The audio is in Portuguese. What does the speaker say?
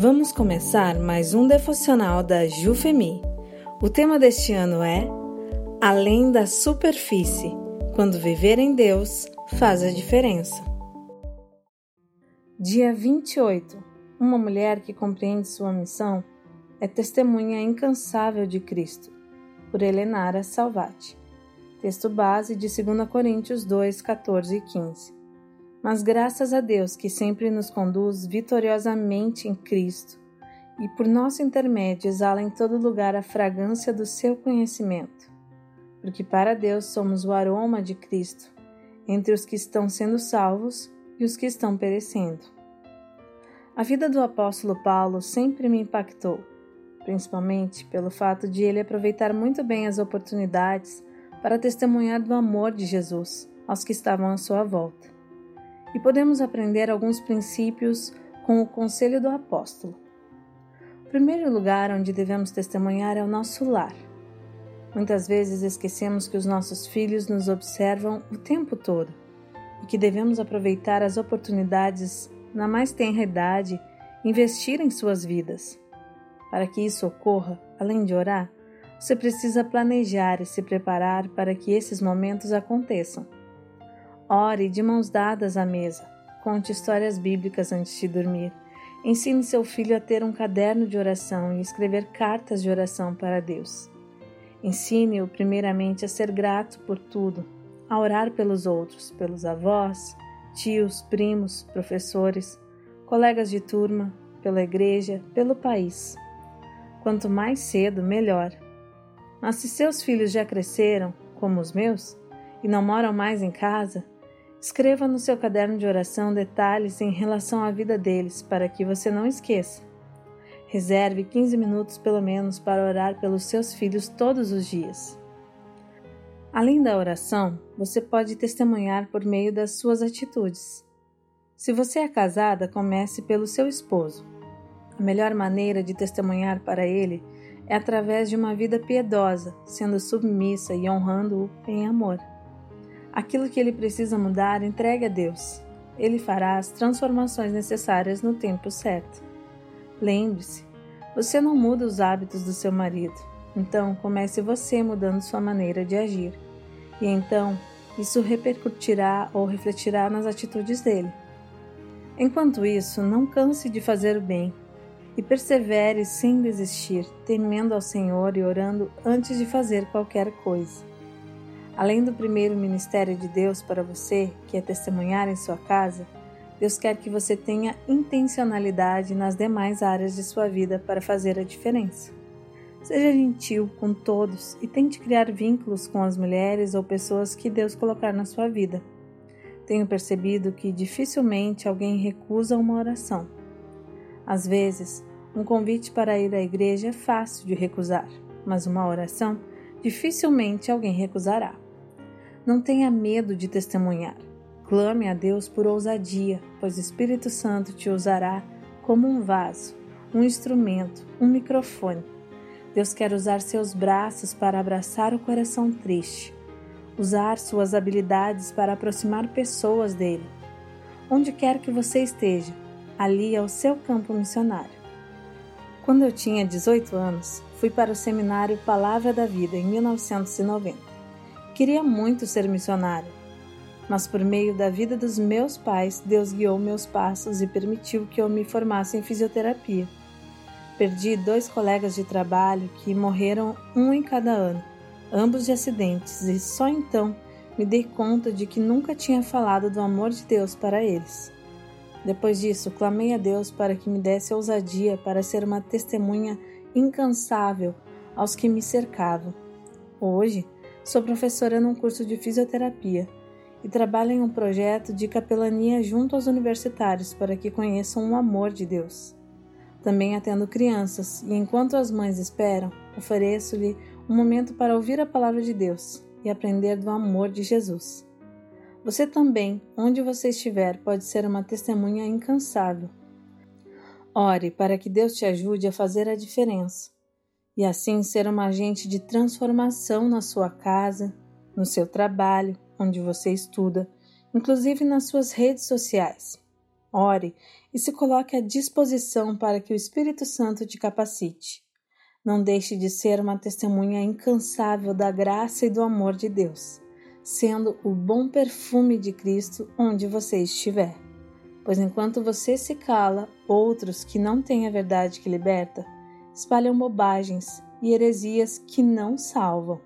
Vamos começar mais um devocional da Jufemi. O tema deste ano é Além da superfície. Quando viver em Deus faz a diferença. Dia 28. Uma mulher que compreende sua missão é testemunha incansável de Cristo, por Helenara Salvati. Texto base de 2 Coríntios 2, 14 e 15. Mas graças a Deus que sempre nos conduz vitoriosamente em Cristo e por nosso intermédio exala em todo lugar a fragrância do seu conhecimento. Porque para Deus somos o aroma de Cristo entre os que estão sendo salvos e os que estão perecendo. A vida do apóstolo Paulo sempre me impactou, principalmente pelo fato de ele aproveitar muito bem as oportunidades para testemunhar do amor de Jesus aos que estavam à sua volta e podemos aprender alguns princípios com o conselho do apóstolo. O primeiro lugar onde devemos testemunhar é o nosso lar. Muitas vezes esquecemos que os nossos filhos nos observam o tempo todo e que devemos aproveitar as oportunidades na mais tenra idade investir em suas vidas. Para que isso ocorra, além de orar, você precisa planejar e se preparar para que esses momentos aconteçam. Ore de mãos dadas à mesa. Conte histórias bíblicas antes de dormir. Ensine seu filho a ter um caderno de oração e escrever cartas de oração para Deus. Ensine-o, primeiramente, a ser grato por tudo, a orar pelos outros, pelos avós, tios, primos, professores, colegas de turma, pela igreja, pelo país. Quanto mais cedo, melhor. Mas se seus filhos já cresceram, como os meus, e não moram mais em casa, Escreva no seu caderno de oração detalhes em relação à vida deles, para que você não esqueça. Reserve 15 minutos pelo menos para orar pelos seus filhos todos os dias. Além da oração, você pode testemunhar por meio das suas atitudes. Se você é casada, comece pelo seu esposo. A melhor maneira de testemunhar para ele é através de uma vida piedosa, sendo submissa e honrando-o em amor. Aquilo que ele precisa mudar, entregue a Deus. Ele fará as transformações necessárias no tempo certo. Lembre-se, você não muda os hábitos do seu marido, então comece você mudando sua maneira de agir. E então isso repercutirá ou refletirá nas atitudes dele. Enquanto isso, não canse de fazer o bem e persevere sem desistir, temendo ao Senhor e orando antes de fazer qualquer coisa. Além do primeiro ministério de Deus para você, que é testemunhar em sua casa, Deus quer que você tenha intencionalidade nas demais áreas de sua vida para fazer a diferença. Seja gentil com todos e tente criar vínculos com as mulheres ou pessoas que Deus colocar na sua vida. Tenho percebido que dificilmente alguém recusa uma oração. Às vezes, um convite para ir à igreja é fácil de recusar, mas uma oração dificilmente alguém recusará. Não tenha medo de testemunhar. Clame a Deus por ousadia, pois o Espírito Santo te usará como um vaso, um instrumento, um microfone. Deus quer usar seus braços para abraçar o coração triste, usar suas habilidades para aproximar pessoas dele. Onde quer que você esteja, ali é o seu campo missionário. Quando eu tinha 18 anos, fui para o seminário Palavra da Vida em 1990. Queria muito ser missionário, mas por meio da vida dos meus pais, Deus guiou meus passos e permitiu que eu me formasse em fisioterapia. Perdi dois colegas de trabalho que morreram um em cada ano, ambos de acidentes, e só então me dei conta de que nunca tinha falado do amor de Deus para eles. Depois disso, clamei a Deus para que me desse ousadia para ser uma testemunha incansável aos que me cercavam. Hoje, Sou professora num curso de fisioterapia e trabalho em um projeto de capelania junto aos universitários para que conheçam o amor de Deus. Também atendo crianças e, enquanto as mães esperam, ofereço-lhe um momento para ouvir a palavra de Deus e aprender do amor de Jesus. Você também, onde você estiver, pode ser uma testemunha incansável. Ore para que Deus te ajude a fazer a diferença e assim ser uma agente de transformação na sua casa, no seu trabalho, onde você estuda, inclusive nas suas redes sociais. Ore e se coloque à disposição para que o Espírito Santo te capacite. Não deixe de ser uma testemunha incansável da graça e do amor de Deus, sendo o bom perfume de Cristo onde você estiver. Pois enquanto você se cala, outros que não têm a verdade que liberta espalham bobagens e heresias que não salvam.